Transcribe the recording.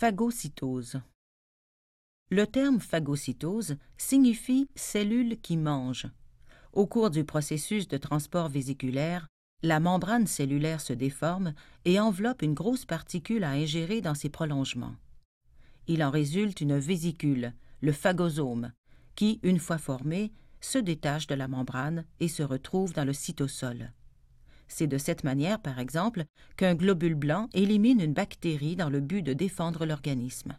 Phagocytose. Le terme phagocytose signifie cellule qui mange. Au cours du processus de transport vésiculaire, la membrane cellulaire se déforme et enveloppe une grosse particule à ingérer dans ses prolongements. Il en résulte une vésicule, le phagosome, qui, une fois formé, se détache de la membrane et se retrouve dans le cytosol. C'est de cette manière, par exemple, qu'un globule blanc élimine une bactérie dans le but de défendre l'organisme.